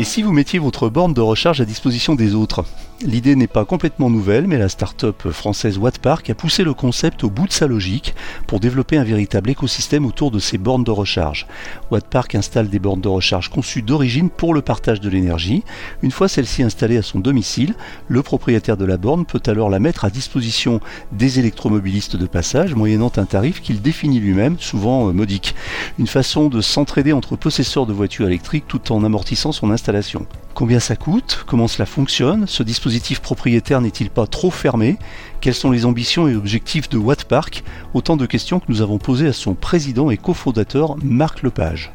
Et si vous mettiez votre borne de recharge à disposition des autres? L'idée n'est pas complètement nouvelle, mais la start-up française Wattpark a poussé le concept au bout de sa logique pour développer un véritable écosystème autour de ces bornes de recharge. Wattpark installe des bornes de recharge conçues d'origine pour le partage de l'énergie. Une fois celle-ci installée à son domicile, le propriétaire de la borne peut alors la mettre à disposition des électromobilistes de passage, moyennant un tarif qu'il définit lui-même, souvent euh, modique. Une façon de s'entraider entre possesseurs de voitures électriques tout en amortissant son installation. Combien ça coûte Comment cela fonctionne Ce dispositif propriétaire n'est-il pas trop fermé Quelles sont les ambitions et objectifs de Wattpark Autant de questions que nous avons posées à son président et cofondateur Marc Lepage.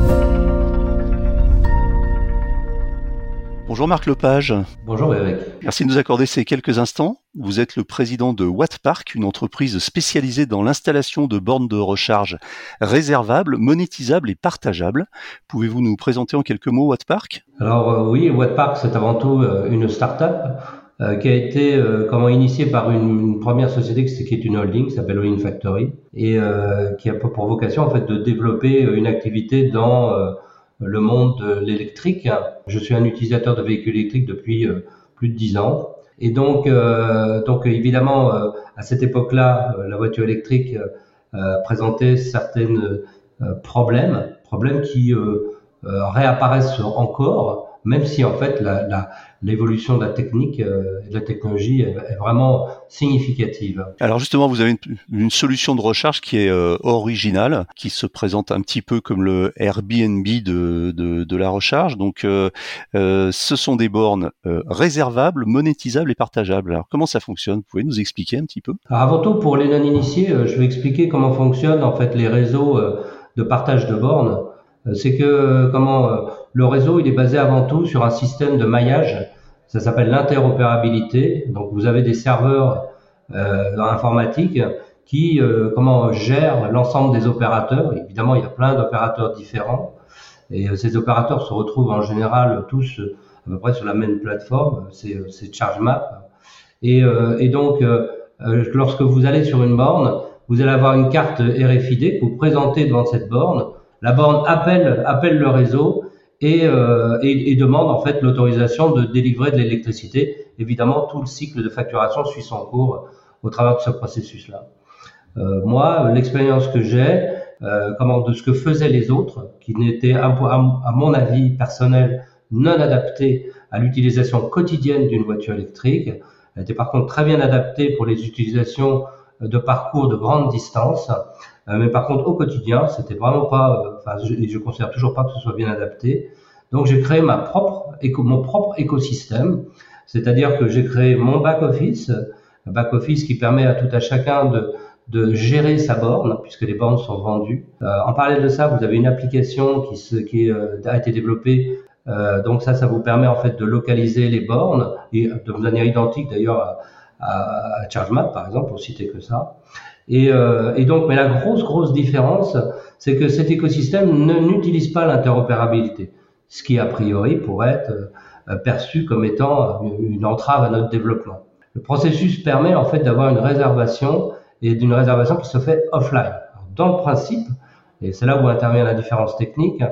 Bonjour Marc Lepage. Bonjour Eric. Merci de nous accorder ces quelques instants. Vous êtes le président de Wattpark, une entreprise spécialisée dans l'installation de bornes de recharge réservables, monétisables et partageables. Pouvez-vous nous présenter en quelques mots Wattpark Alors euh, oui, Wattpark c'est avant tout euh, une start-up euh, qui a été euh, comment initiée par une, première société qui est une holding qui s'appelle Oil Factory et euh, qui a pour vocation en fait de développer une activité dans le monde de l'électrique. Je suis un utilisateur de véhicules électriques depuis plus de dix ans. Et donc, donc évidemment, à cette époque-là, la voiture électrique présentait certains problèmes, problèmes qui réapparaissent encore même si en fait l'évolution la, de la technique euh, et de la technologie est, vraiment significative. Alors justement, vous avez une, solution de recharge qui est euh, originale, qui se présente un petit peu comme le Airbnb de, de, de la recharge. Donc, euh, euh ce sont des bornes réservables, monétisables et partageables. Alors comment ça fonctionne? Vous pouvez nous expliquer un petit peu? Alors, Avant tout, pour les non-initiés, je vais expliquer comment fonctionnent en fait les réseaux de partage de bornes. Euh, c'est que euh, comment euh, le réseau il est basé avant tout sur un système de maillage. Ça s'appelle l'interopérabilité. Donc vous avez des serveurs euh, informatiques qui comment gèrent l'ensemble des opérateurs. Évidemment, il y a plein d'opérateurs différents et ces opérateurs se retrouvent en général tous à peu près sur la même plateforme. C'est c'est ChargeMap. Et, et donc lorsque vous allez sur une borne, vous allez avoir une carte RFID que vous présentez devant cette borne la borne appelle, le réseau et, euh, demande en fait l'autorisation de délivrer de l'électricité. Évidemment, tout le cycle de facturation suit son cours au travers de ce processus-là. Euh, moi, l'expérience que j'ai, euh, de ce que faisaient les autres, qui n'étaient à, mon avis personnel non adaptés à l'utilisation quotidienne d'une voiture électrique, elle était par contre très bien adaptée pour les utilisations de parcours de grande distance. Euh, mais par contre, au quotidien, c'était vraiment pas, euh, enfin, je, je considère toujours pas que ce soit bien adapté. Donc, j'ai créé ma propre, mon propre écosystème. C'est-à-dire que j'ai créé mon back-office, un back-office qui permet à tout à chacun de, gérer sa borne, puisque les bornes sont vendues. Euh, en parallèle de ça, vous avez une application qui, a été développée. Donc ça, ça vous permet en fait de localiser les bornes et de manière identique d'ailleurs à, à ChargeMap, par exemple, pour citer que ça. Et, euh, et, donc, mais la grosse, grosse différence, c'est que cet écosystème n'utilise pas l'interopérabilité, ce qui a priori pourrait être euh, perçu comme étant une entrave à notre développement. Le processus permet en fait d'avoir une réservation et d'une réservation qui se fait offline. Dans le principe, et c'est là où intervient la différence technique,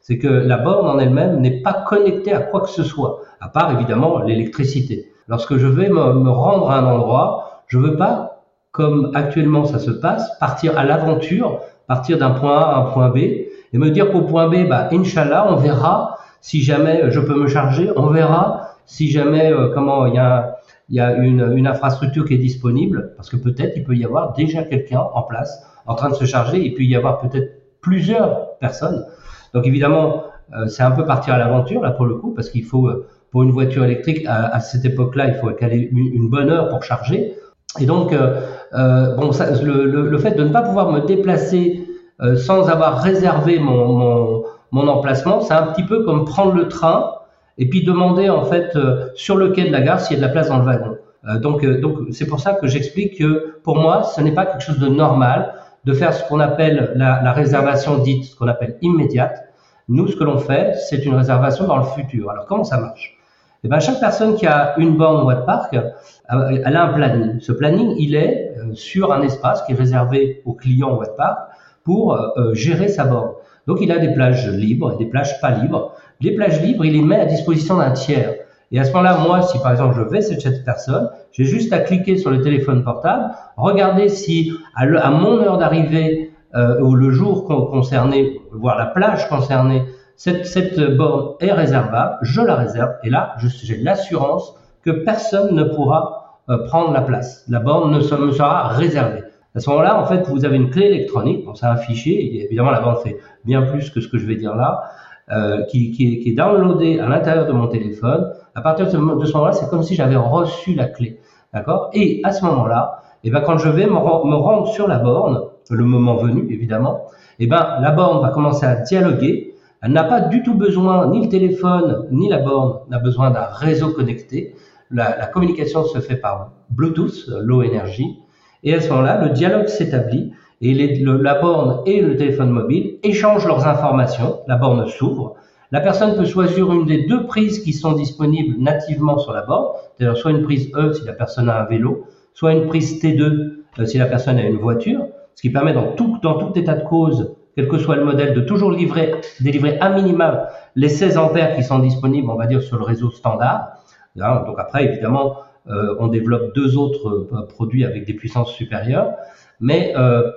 c'est que la borne en elle-même n'est pas connectée à quoi que ce soit, à part évidemment l'électricité. Lorsque je vais me, rendre à un endroit, je veux pas comme actuellement ça se passe, partir à l'aventure, partir d'un point A à un point B, et me dire qu'au point B, bah, Inch'Allah, on verra si jamais je peux me charger, on verra si jamais euh, comment il y a, y a une, une, infrastructure qui est disponible, parce que peut-être il peut y avoir déjà quelqu'un en place en train de se charger, et puis y avoir peut-être plusieurs personnes. Donc évidemment, euh, c'est un peu partir à l'aventure là pour le coup, parce qu'il faut euh, pour une voiture électrique à, cette époque-là, il faut qu'elle ait une bonne heure pour charger. Et donc, euh, euh, bon, ça, le, le, le, fait de ne pas pouvoir me déplacer euh, sans avoir réservé mon, mon, mon emplacement, c'est un petit peu comme prendre le train et puis demander en fait sur le quai de la gare s'il y a de la place dans le wagon. donc donc c'est pour ça que j'explique que pour moi ce n'est pas quelque chose de normal de faire ce qu'on appelle la, la réservation dite, ce qu'on appelle immédiate. Nous, ce que l'on fait, c'est une réservation dans le futur. Alors comment ça marche? Eh ben, chaque personne qui a une borne Wattpark, elle a un planning. Ce planning, il est sur un espace qui est réservé aux clients Wattpark pour euh, gérer sa borne. Donc il a des plages libres et des plages pas libres. Les plages libres, il les met à disposition d'un tiers. Et à ce moment-là, moi, si par exemple je vais chez cette personne, j'ai juste à cliquer sur le téléphone portable, regarder si à, mon heure d'arrivée euh, ou le jour concerné, voire la plage concernée, cette, cette borne est réservable, je la réserve et là, j'ai l'assurance que personne ne pourra euh, prendre la place. La borne ne me sera réservée. À ce moment-là, en fait, vous avez une clé électronique, bon, un fichier, et évidemment la borne fait bien plus que ce que je vais dire là, euh, qui, qui, qui est downloadé à l'intérieur de mon téléphone. À partir de ce, moment-là, c'est comme si j'avais reçu la clé. D'accord? Et à ce moment-là, eh ben, quand je vais me, me, rendre sur la borne, le moment venu évidemment, eh ben, la borne va commencer à dialoguer. Elle n'a pas du tout besoin, ni le téléphone, ni la borne n'a besoin d'un réseau connecté. La, communication se fait par Bluetooth, low energy. Et à ce moment-là, le dialogue s'établit et le, la borne et le téléphone mobile échangent leurs informations. La borne s'ouvre. La personne peut choisir une des deux prises qui sont disponibles nativement sur la borne, c'est-à-dire soit une prise E si la personne a un vélo, soit une prise T2 euh, si la personne a une voiture, ce qui permet dans tout, dans tout état de cause, quel que soit le modèle, de toujours livrer, délivrer un minimum les 16 ampères qui sont disponibles, on va dire, sur le réseau standard. Donc après, évidemment, euh, on développe deux autres euh, produits avec des puissances supérieures, mais euh,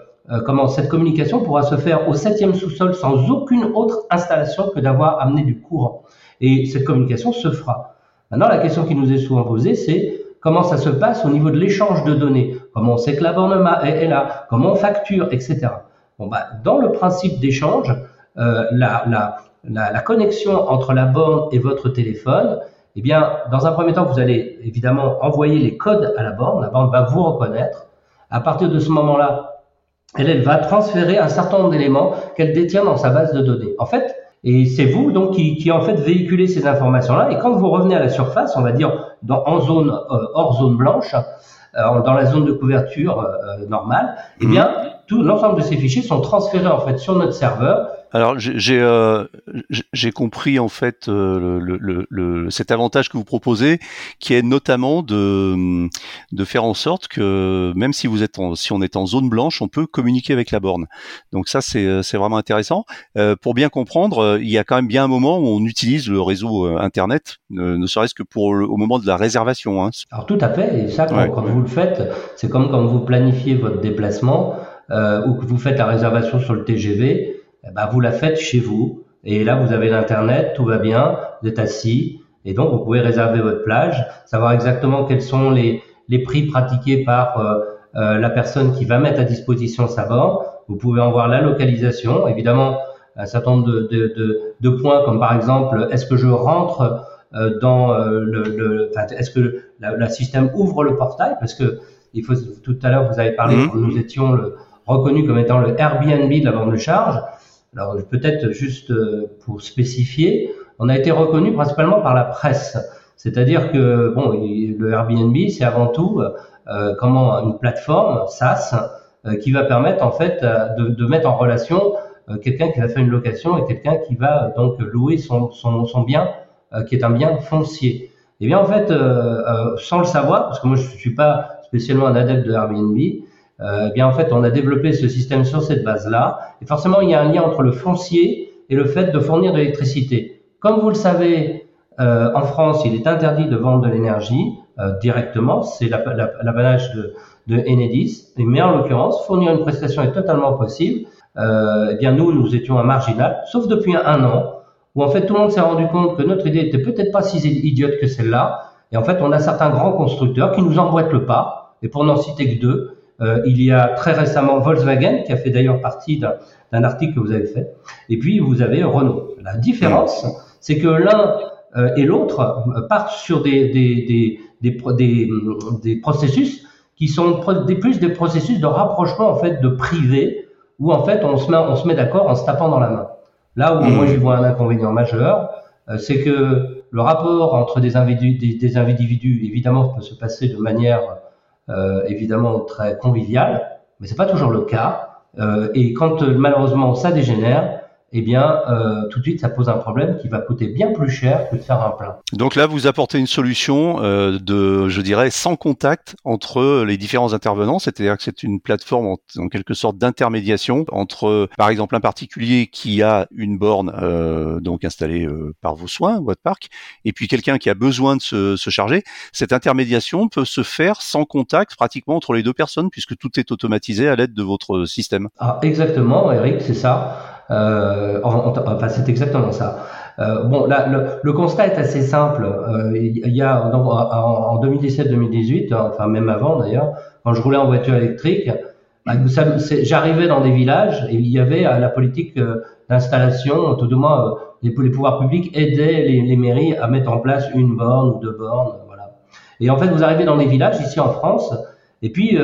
comment cette communication pourra se faire au septième sous-sol sans aucune autre installation que d'avoir amené du courant. Et cette communication se fera. Maintenant, la question qui nous est souvent posée, c'est comment ça se passe au niveau de l'échange de données? Comment on sait que la borne est là, comment on facture, etc. Bah, dans le principe d'échange, euh, la, connexion entre la borne et votre téléphone, eh bien, dans un premier temps, vous allez évidemment envoyer les codes à la borne. La borne va vous reconnaître. À partir de ce moment-là, elle, va transférer un certain nombre d'éléments qu'elle détient dans sa base de données. En fait, et c'est vous donc qui, en fait véhiculez ces informations-là. Et quand vous revenez à la surface, on va dire en zone euh, hors zone blanche, euh, dans la zone de couverture normale, eh bien l'ensemble de ces fichiers sont transférés en fait sur notre serveur alors j'ai euh, j'ai compris en fait euh, le, le, le, cet avantage que vous proposez, qui est notamment de de faire en sorte que même si vous êtes en, si on est en zone blanche, on peut communiquer avec la borne. Donc ça c'est euh, c'est vraiment intéressant. Euh, pour bien comprendre, il y a quand même bien un moment où on utilise le réseau internet, ne, serait-ce que pour au moment de la réservation. Hein. Alors tout à fait. Et ça quand, quand vous le faites, c'est comme quand vous planifiez votre déplacement ou que vous faites la réservation sur le TGV eh ben, vous la faites chez vous. Et là, vous avez l'internet, tout va bien, vous êtes assis, et donc vous pouvez réserver votre plage, savoir exactement quels sont les, les prix pratiqués par euh, euh, la personne qui va mettre à disposition sa borne. Vous pouvez en voir la localisation, évidemment un certain nombre de, de, de, de points comme par exemple est-ce que je rentre euh, dans euh, le, le enfin, est-ce que le système ouvre le portail? Parce que il faut tout à l'heure vous avez parlé mmh. nous étions le, reconnu comme étant le Airbnb de la borne de charge alors peut-être juste euh, pour spécifier, on a été reconnu principalement par la presse. C'est-à-dire que bon, le Airbnb, c'est avant tout euh, comment une plateforme SaaS euh, qui va permettre en fait de, mettre en relation euh, quelqu'un qui va faire une location et quelqu'un qui va donc louer son, bien, qui est un bien foncier. Et eh bien en fait, sans le savoir, parce que moi je suis pas spécialement un adepte de Airbnb, euh, eh bien en fait on a développé ce système sur cette base-là. Et forcément il y a un lien entre le foncier et le fait de fournir de l'électricité. Comme vous le savez, euh, en France il est interdit de vendre de l'énergie euh, directement, c'est l'apanage de, de Enedis. Mais en l'occurrence, fournir une prestation est totalement possible. Euh, eh bien nous, nous étions à marginal, sauf depuis un, an, où en fait tout le monde s'est rendu compte que notre idée était peut-être pas si idiote que celle-là. Et en fait, on a certains grands constructeurs qui nous emboîtent le pas. Et pour n'en citer que deux, euh, il y a très récemment Volkswagen, qui a fait d'ailleurs partie d'un article que vous avez fait. Et puis, vous avez Renault. La différence, c'est que l'un euh, et l'autre euh, partent sur des, des, des, des, des, processus qui sont des, plus des processus de rapprochement en fait de privé, où en fait on se met, on se met d'accord en se tapant dans la main. Là où moi j'y vois un inconvénient majeur, c'est que le rapport entre des individus, des, individus, évidemment, peut se passer de manière évidemment très conviviale, mais c'est pas toujours le cas. Euh, et quand malheureusement ça dégénère, eh bien, euh, tout de suite, ça pose un problème qui va coûter bien plus cher que de faire un plein. Donc là, vous apportez une solution euh, de, je dirais, sans contact entre les différents intervenants, c'est-à-dire que c'est une plateforme en, quelque sorte d'intermédiation entre, par exemple, un particulier qui a une borne euh, donc installée euh, par vos soins, votre parc, et puis quelqu'un qui a besoin de se, se, charger. Cette intermédiation peut se faire sans contact pratiquement entre les deux personnes, puisque tout est automatisé à l'aide de votre système. Ah, exactement, Eric, c'est ça. Euh, enfin, c'est exactement ça. Euh, bon, là, le, constat est assez simple. Euh, il y a en, 2017-2018, enfin même avant d'ailleurs, quand je roulais en voiture électrique, bah, j'arrivais dans des villages et il y avait la politique d'installation, tout du moins les, les, pouvoirs publics aidaient les, les, mairies à mettre en place une borne ou deux bornes, voilà. Et en fait, vous arrivez dans des villages ici en France, et puis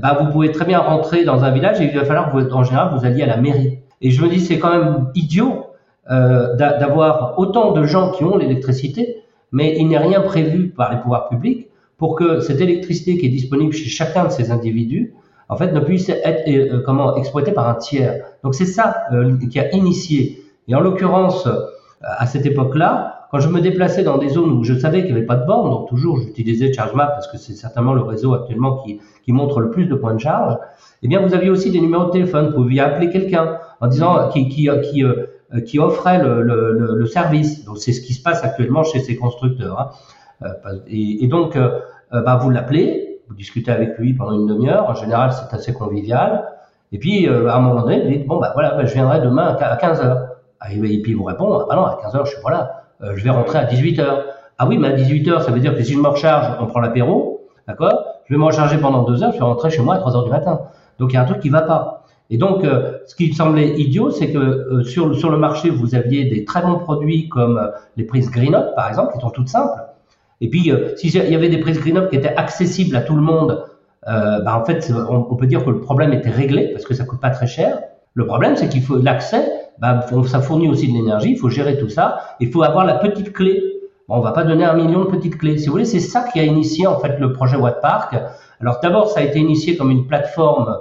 bah, vous pouvez très bien rentrer dans un village et il va falloir que vous, en général vous alliez à la mairie. Et je me dis, c'est quand même idiot euh, d'avoir autant de gens qui ont l'électricité, mais il n'est rien prévu par les pouvoirs publics pour que cette électricité qui est disponible chez chacun de ces individus, en fait, ne puisse être euh, comment exploitée par un tiers. Donc c'est ça euh, qui a initié. Et en l'occurrence, à cette époque-là, quand je me déplaçais dans des zones où je savais qu'il n'y avait pas de borne, donc toujours j'utilisais ChargeMap parce que c'est certainement le réseau actuellement qui, montre le plus de points de charge, eh bien vous aviez aussi des numéros de téléphone, vous pouviez appeler quelqu'un en disant qui, qui, qui, euh, qui offrait le, service. Donc c'est ce qui se passe actuellement chez ces constructeurs. Hein. Euh, et, donc euh, bah, vous l'appelez, vous discutez avec lui pendant une demi-heure. En général c'est assez convivial. Et puis à un moment donné, vous dites bon bah voilà, bah, je viendrai demain à 15 heures. Ah, et, puis il vous répond ah bah non à 15 heures je suis pas là, je vais rentrer à 18 heures. Ah oui mais à 18 heures ça veut dire que si je me recharge, on prend l'apéro, d'accord? Je vais me recharger pendant deux heures, je vais rentrer chez moi à 3 heures du matin. Donc il y a un truc qui va pas. Et donc, euh, ce qui me semblait idiot, c'est que euh, sur, sur le marché, vous aviez des très bons produits comme euh, les prises Green par exemple, qui sont toutes simples. Et puis, s'il y avait des prises Green qui étaient accessibles à tout le monde, bah, en fait, on, peut dire que le problème était réglé parce que ça coûte pas très cher. Le problème, c'est qu'il faut l'accès, bah, ça fournit aussi de l'énergie, il faut gérer tout ça, il faut avoir la petite clé. Bon, on va pas donner un million de petites clés. Si vous voulez, c'est ça qui a initié en fait le projet Wattpark. Alors d'abord, ça a été initié comme une plateforme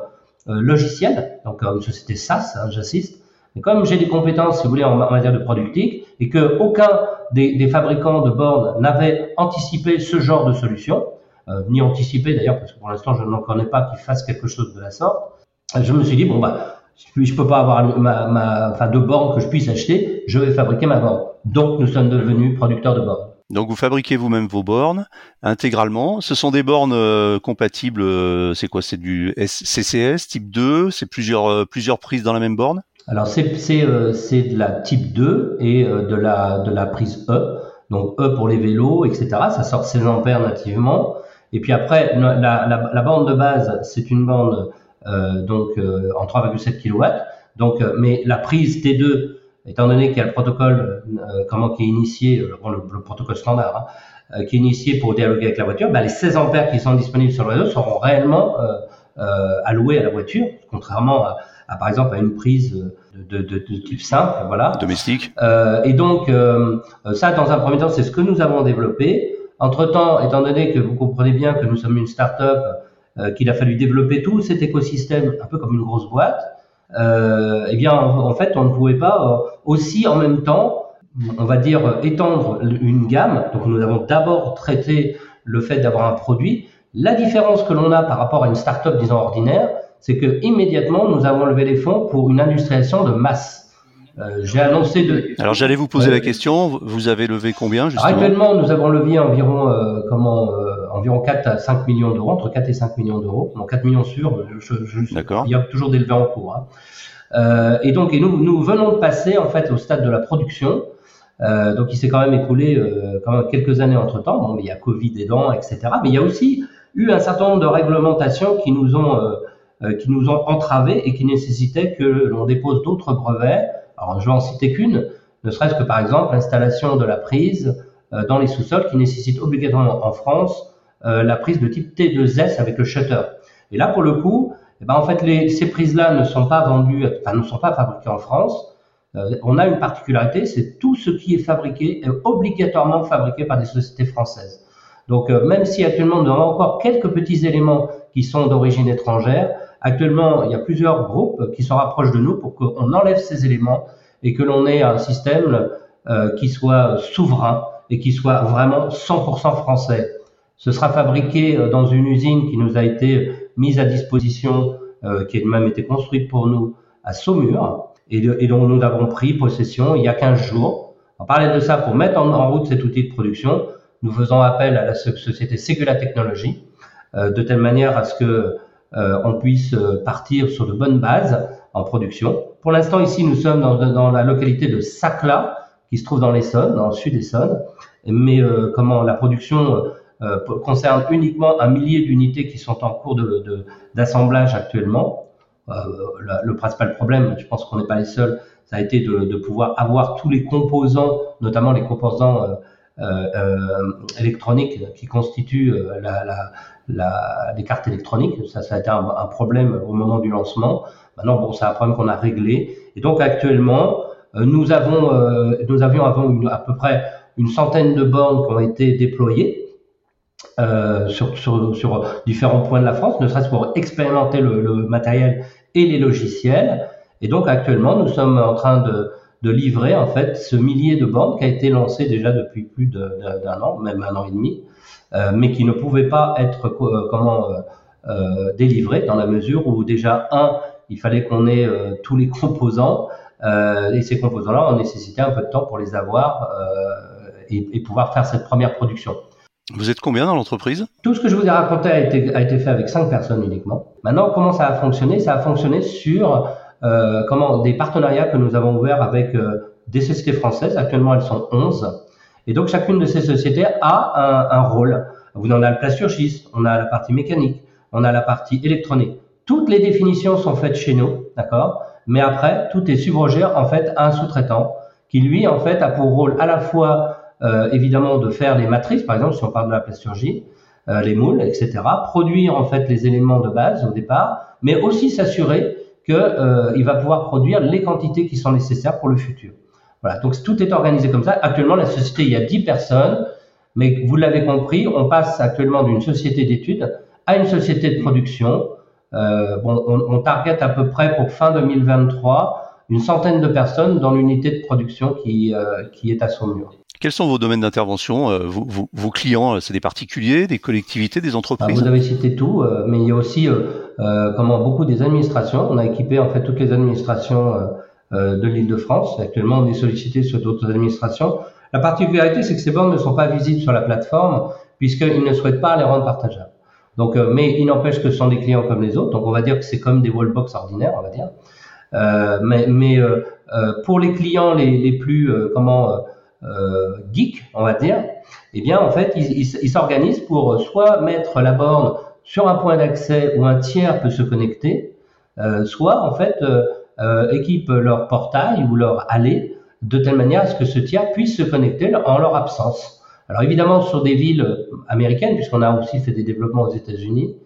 euh, logiciel, donc une société SaaS, hein, j'assiste. Mais comme j'ai des compétences, si vous voulez, en, matière de productique, et que aucun des, des fabricants de bornes n'avait anticipé ce genre de solution, euh, ni anticipé d'ailleurs, parce que pour l'instant je n'en connais pas qui fasse quelque chose de la sorte, je me suis dit bon bah je peux pas avoir ma, ma, enfin, de bornes que je puisse acheter, je vais fabriquer ma borne. Donc nous sommes devenus producteurs de bornes. Donc vous fabriquez vous-même vos bornes intégralement. Ce sont des bornes euh, compatibles. Euh, c'est quoi? C'est du CCS type 2 C'est plusieurs euh, plusieurs prises dans la même borne? Alors c'est de la type 2 et de la de la prise E. Donc E pour les vélos, etc. Ça sort 16 ampères nativement. Et puis après la, la, la borne de base, c'est une borne donc en 3,7 kW. Donc mais la prise T2 étant donné qu'il y a le protocole euh, comment qui est initié, euh, le, protocole standard, hein, euh, qui est initié pour dialoguer avec la voiture, bah, les 16 ampères qui sont disponibles sur le réseau seront réellement alloués à la voiture, contrairement à, par exemple à une prise de, de, de, type simple, voilà. Domestique. et donc ça, dans un premier temps, c'est ce que nous avons développé. Entre temps, étant donné que vous comprenez bien que nous sommes une start-up, qu'il a fallu développer tout cet écosystème un peu comme une grosse boîte euh, eh bien, en, fait, on ne pouvait pas euh, aussi en même temps, on va dire, étendre une gamme. Donc, nous avons d'abord traité le fait d'avoir un produit. La différence que l'on a par rapport à une start-up, disons, ordinaire, c'est que immédiatement, nous avons levé les fonds pour une industrialisation de masse. Euh, j'ai annoncé de. Alors j'allais vous poser la question. Vous avez levé combien justement? Actuellement, nous avons levé environ euh, comment euh, environ 4 à 5 millions d'euros, entre 4 et 5 millions d'euros. Donc 4 millions sûrs. D'accord. Il y a toujours des levées en cours. Hein. Euh, et donc, et nous, nous venons de passer en fait au stade de la production. Euh, donc il s'est quand même écoulé quand même quelques années entre temps. Bon, mais il y a Covid aidant, etc. Mais il y a aussi eu un certain nombre de réglementations qui nous ont qui nous ont entravés et qui nécessitaient que l'on dépose d'autres brevets alors, je vais en citer qu'une, ne serait-ce que par exemple l'installation de la prise euh, dans les sous-sols qui nécessite obligatoirement en France euh, la prise de type T2S avec le shutter. Et là, pour le coup, eh ben, en fait, les, ces prises-là ne sont pas vendues, enfin, ne sont pas fabriquées en France. on a une particularité, c'est tout ce qui est fabriqué est obligatoirement fabriqué par des sociétés françaises. Donc même si actuellement nous avons encore quelques petits éléments qui sont d'origine étrangère, actuellement il y a plusieurs groupes qui se rapprochent de nous pour qu'on enlève ces éléments et que l'on ait un système qui soit souverain et qui soit vraiment 100% français. Ce sera fabriqué euh, dans une usine qui nous a été mise à disposition, euh, qui a même été construite pour nous à Saumur, et, dont nous avons pris possession il y a 15 jours. On parlait de ça pour mettre en, route cet outil de production. Nous faisons appel à la société Segula Technologies, euh, de telle manière à ce que on puisse partir sur de bonnes bases en production. Pour l'instant, ici, nous sommes dans, dans la localité de Sacla, qui se trouve dans l'Essonne, dans le sud Essonne. Mais euh, comment la production euh, concerne uniquement un millier d'unités qui sont en cours d'assemblage actuellement. Euh, le principal problème, je pense qu'on n'est pas les seuls, ça a été de, pouvoir avoir tous les composants, notamment les composants euh, euh, électroniques qui constituent les cartes électroniques. Ça, a été un, problème au moment du lancement. Maintenant, bon, c'est un problème qu'on a réglé. Et donc actuellement, nous avons, nous avions avant à peu près une centaine de bornes qui ont été déployées euh, sur, sur, sur, différents points de la France, ne serait-ce pour expérimenter le, le, matériel et les logiciels. Et donc actuellement, nous sommes en train de, de livrer en fait ce millier de bornes qui a été lancé déjà depuis plus d'un an, même un an et demi, euh, mais qui ne pouvait pas être comment euh, délivré dans la mesure où déjà un, il fallait qu'on ait tous les composants euh, et ces composants-là ont nécessité un peu de temps pour les avoir euh, et, et, pouvoir faire cette première production. Vous êtes combien dans l'entreprise? Tout ce que je vous ai raconté a été, fait avec cinq personnes uniquement. Maintenant, comment ça a fonctionné? Ça a fonctionné sur euh, comment des partenariats que nous avons ouverts avec euh, des sociétés françaises. Actuellement, elles sont 11. Et donc, chacune de ces sociétés a un, rôle. Vous en avez le plasturgiste, on a la partie mécanique, on a la partie électronique. Toutes les définitions sont faites chez nous, d'accord? Mais après, tout est subrogé en fait à un sous-traitant qui lui en fait a pour rôle à la fois évidemment de faire les matrices, par exemple si on parle de la plasturgie, euh, les moules, etc., produire en fait les éléments de base au départ, mais aussi s'assurer que euh, va pouvoir produire les quantités qui sont nécessaires pour le futur. Voilà, donc tout est organisé comme ça. Actuellement, la société, il y a 10 personnes, mais vous l'avez compris, on passe actuellement d'une société d'études à une société de production euh, bon, on, on target à peu près pour fin 2023 une centaine de personnes dans l'unité de production qui, euh, qui est à son mur. Quels sont vos domaines d'intervention euh, vos, vos, vos, clients, c'est des particuliers, des collectivités, des entreprises Vous avez cité tout, mais il y a aussi euh, comment beaucoup des administrations. On a équipé en fait toutes les administrations euh, de l'Île-de-France. Actuellement, on est sollicité sur d'autres administrations. La particularité, c'est que ces bornes ne sont pas visibles sur la plateforme puisqu'ils ne souhaitent pas les rendre partageables. Donc, euh, mais il n'empêche que ce sont des clients comme les autres. Donc, on va dire que c'est comme des wallbox ordinaires, on va dire. Euh, mais mais euh, euh, pour les clients les, les plus comment geeks, on va dire, eh bien, en fait, ils s'organisent pour soit mettre la borne sur un point d'accès où un tiers peut se connecter, soit en fait équipent leur portail ou leur allée de telle manière à ce que ce tiers puisse se connecter en leur absence. Alors évidemment, sur des villes américaines, puisqu'on a aussi fait des développements aux États-Unis,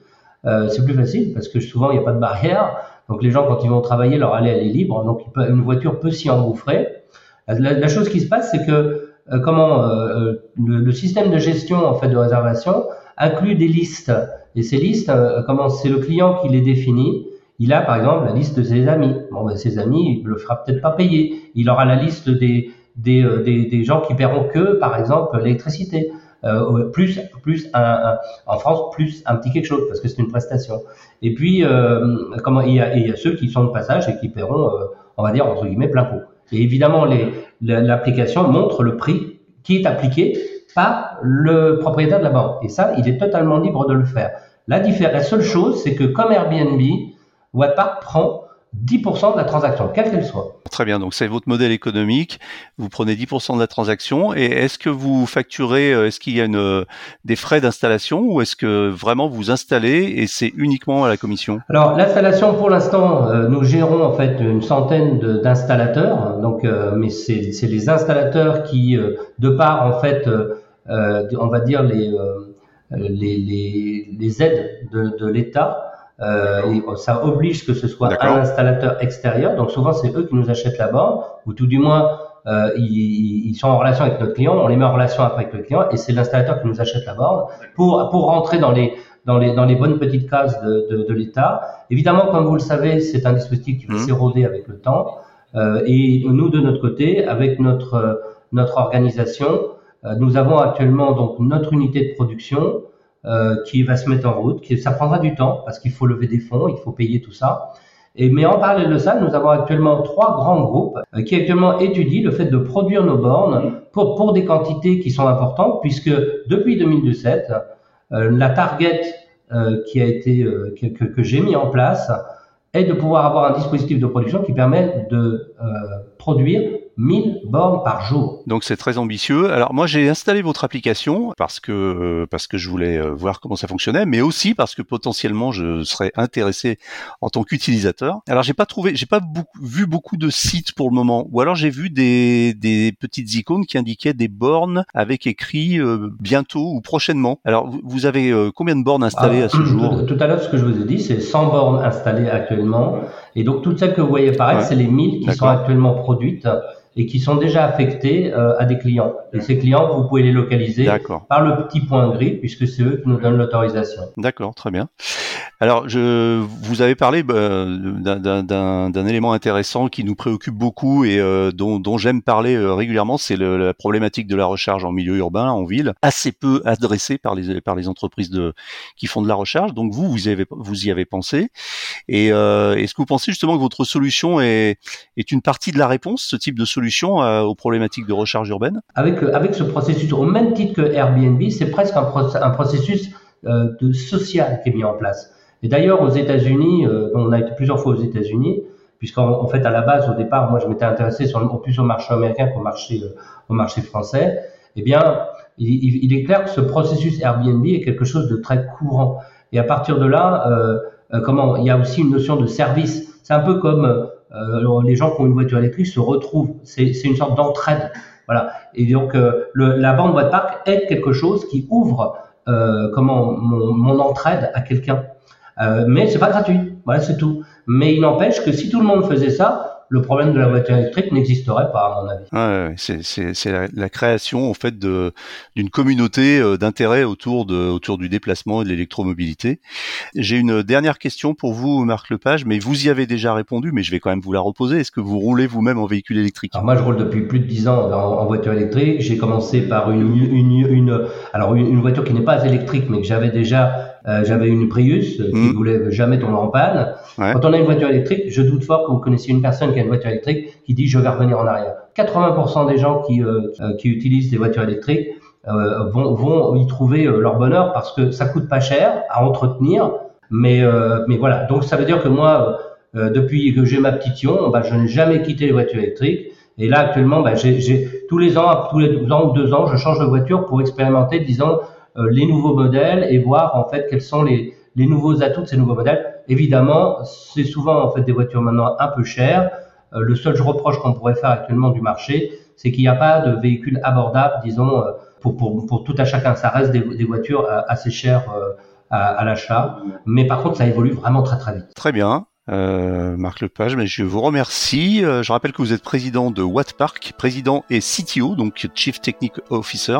euh, c'est plus facile parce que souvent il n'y a pas de barrière. Donc les gens, quand ils vont travailler, leur allée elle est libre. Donc une voiture peut s'y engouffrer. La, chose qui se passe, c'est que euh, comment euh, le, système de gestion en fait de réservation inclut des listes. Et ces listes, comment c'est le client qui les définit. Il a par exemple la liste de ses amis. Bon, ben, ses amis, il le fera peut-être pas payer. Il aura la liste des euh, des, des, gens qui paieront que, par exemple, l'électricité. Euh, plus plus un, en France plus un petit quelque chose parce que c'est une prestation et puis euh, comment il y, a, il y a ceux qui sont de passage et qui paieront euh, on va dire entre guillemets plein pot et évidemment l'application montre le prix qui est appliqué par le propriétaire de la banque. Et ça il est totalement libre de le faire. La la seule chose c'est que comme Airbnb Wattpark prend 10% de la transaction, quelle qu'elle soit. Très bien, donc c'est votre modèle économique. Vous prenez 10% de la transaction et est-ce que vous facturez, euh, est-ce qu'il y a une, euh, des frais d'installation ou est-ce que vraiment vous installez et c'est uniquement à la commission? Alors l'installation, pour l'instant, euh, nous gérons en fait une centaine d'installateurs. Donc, mais c'est les installateurs qui, de part en fait, on va dire les les, les, les aides de, de l'État euh, ça oblige que ce soit un installateur extérieur. Donc souvent, c'est eux qui nous achètent la borne, ou tout du moins, euh, ils, ils, sont en relation avec notre client. On les met en relation avec le client, et c'est l'installateur qui nous achète la borne pour pour rentrer dans les dans les dans les bonnes petites cases de, de, de l'État. Évidemment, comme vous le savez, c'est un dispositif qui va mmh. s'éroder avec le temps. Euh, et nous, de notre côté, avec notre notre organisation, euh, nous avons actuellement donc notre unité de production euh, qui va se mettre en route. Qui, ça prendra du temps parce qu'il faut lever des fonds, il faut payer tout ça. Et, mais en parallèle de ça, nous avons actuellement trois grands groupes euh, qui actuellement étudient le fait de produire nos bornes pour, pour des quantités qui sont importantes, puisque depuis 2017, euh, la target euh, qui a été que, que, que j'ai mis en place est de pouvoir avoir un dispositif de production qui permet de produire 1000 bornes par jour. Donc c'est très ambitieux. Alors moi j'ai installé votre application parce que euh, parce que je voulais euh, voir comment ça fonctionnait, mais aussi parce que potentiellement je serais intéressé en tant qu'utilisateur. Alors j'ai pas trouvé, j'ai pas vu beaucoup de sites pour le moment, ou alors j'ai vu des, des petites icônes qui indiquaient des bornes avec écrit euh, bientôt ou prochainement. Alors vous avez combien de bornes installées à ce ah, jour? tout, à l'heure ce que je vous ai dit c'est 100 bornes installées actuellement, et donc toutes celles que vous voyez apparaître c'est les 1000 qui sont actuellement produites et qui sont déjà affectés euh, à des clients. Et ces clients, vous pouvez les localiser par le petit point gris, puisque c'est eux qui nous donnent l'autorisation. D'accord, très bien. Alors, je, vous avez parlé bah, d'un élément intéressant qui nous préoccupe beaucoup et euh, dont, dont j'aime parler euh, régulièrement, c'est la problématique de la recharge en milieu urbain, en ville, assez peu adressée par les, par les entreprises de, qui font de la recharge. Donc vous, vous y avez, vous y avez pensé. Et est-ce que vous pensez justement que votre solution est, est une partie de la réponse, ce type de solution aux problématiques de recharge urbaine avec, avec ce processus, au même titre que Airbnb, c'est presque un, un processus de social qui est mis en place. Et d'ailleurs, aux États-Unis, euh, on a été plusieurs fois aux États-Unis, puisqu'en fait, à la base, au départ, moi, je m'étais intéressé sur, plus au marché américain qu'au marché, euh, au marché français. Eh bien, il, il, est clair que ce processus Airbnb est quelque chose de très courant. Et à partir de là, euh, euh comment, il y a aussi une notion de service. C'est un peu comme euh, les gens qui ont une voiture électrique se retrouvent. C'est une sorte d'entraide. Voilà. Et donc, le, la bande boîte parc est quelque chose qui ouvre comment mon, mon entraide à quelqu'un. Euh, mais c'est pas gratuit. Voilà, c'est tout. Mais il n'empêche que si tout le monde faisait ça, le problème de la voiture électrique n'existerait pas, à mon avis. C'est la, la, création en fait d'une communauté euh, d'intérêt autour de autour du déplacement et de l'électromobilité. J'ai une dernière question pour vous, Marc Lepage, mais vous y avez déjà répondu, mais je vais quand même vous la reposer. Est-ce que vous roulez vous-même en véhicule électrique? Alors moi, je roule depuis plus de dix ans en, voiture électrique. J'ai commencé par une, une, une alors une, voiture qui n'est pas électrique, mais que j'avais déjà euh, j'avais une Prius euh, qui mmh. voulait jamais tomber en panne. Quand on a une voiture électrique, je doute fort que vous connaissiez une personne qui a une voiture électrique qui dit je vais revenir en arrière. 80% des gens qui, euh, qui utilisent des voitures électriques vont, vont y trouver leur bonheur parce que ça coûte pas cher à entretenir. Mais, mais voilà, donc ça veut dire que moi, depuis que j'ai ma petite Ion, bah, je n'ai jamais quitté les voitures électriques. Et là, actuellement, bah, j'ai tous les ans, tous les deux ans ou deux ans, je change de voiture pour expérimenter, disons, euh, les nouveaux modèles et voir en fait quels sont les, les nouveaux atouts de ces nouveaux modèles. Évidemment, c'est souvent en fait des voitures maintenant un peu chères. Euh, le seul reproche qu'on pourrait faire actuellement du marché, c'est qu'il n'y a pas de véhicules abordables, disons, euh, pour, pour, pour tout à chacun. Ça reste des, des voitures assez chères à, à l'achat. Mais par contre, ça évolue vraiment très très vite. Très bien. Euh, Marc Lepage, mais je vous remercie. Euh, je rappelle que vous êtes président de Wattpark, président et CTO, donc Chief Technic Officer.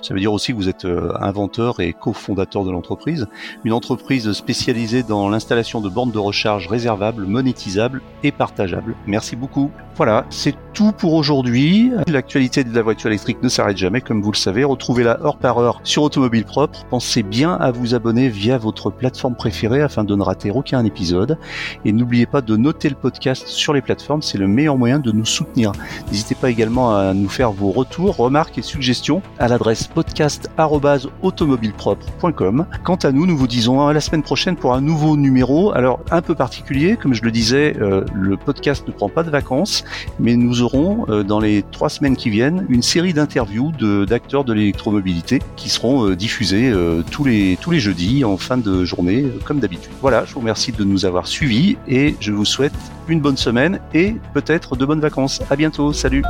Ça veut dire aussi que vous êtes euh, inventeur et cofondateur de l'entreprise. Une entreprise spécialisée dans l'installation de bornes de recharge réservables, monétisables et partageables. Merci beaucoup. Voilà, c'est tout pour aujourd'hui. L'actualité de la voiture électrique ne s'arrête jamais, comme vous le savez. Retrouvez-la heure par heure sur Automobile Propre. Pensez bien à vous abonner via votre plateforme préférée afin de ne rater aucun épisode. Et n'oubliez pas de noter le podcast sur les plateformes, c'est le meilleur moyen de nous soutenir. N'hésitez pas également à nous faire vos retours, remarques et suggestions à l'adresse podcast.automobilepropre.com. Quant à nous, nous vous disons à la semaine prochaine pour un nouveau numéro. Alors, un peu particulier, comme je le disais, euh, le podcast ne prend pas de vacances, mais nous aurons euh, dans les trois semaines qui viennent une série d'interviews d'acteurs de, l'électromobilité qui seront euh, diffusés tous, les, tous les jeudis en fin de journée, comme d'habitude. Voilà, je vous remercie de nous avoir suivis et je vous souhaite une bonne semaine et peut-être de bonnes vacances. À bientôt. Salut.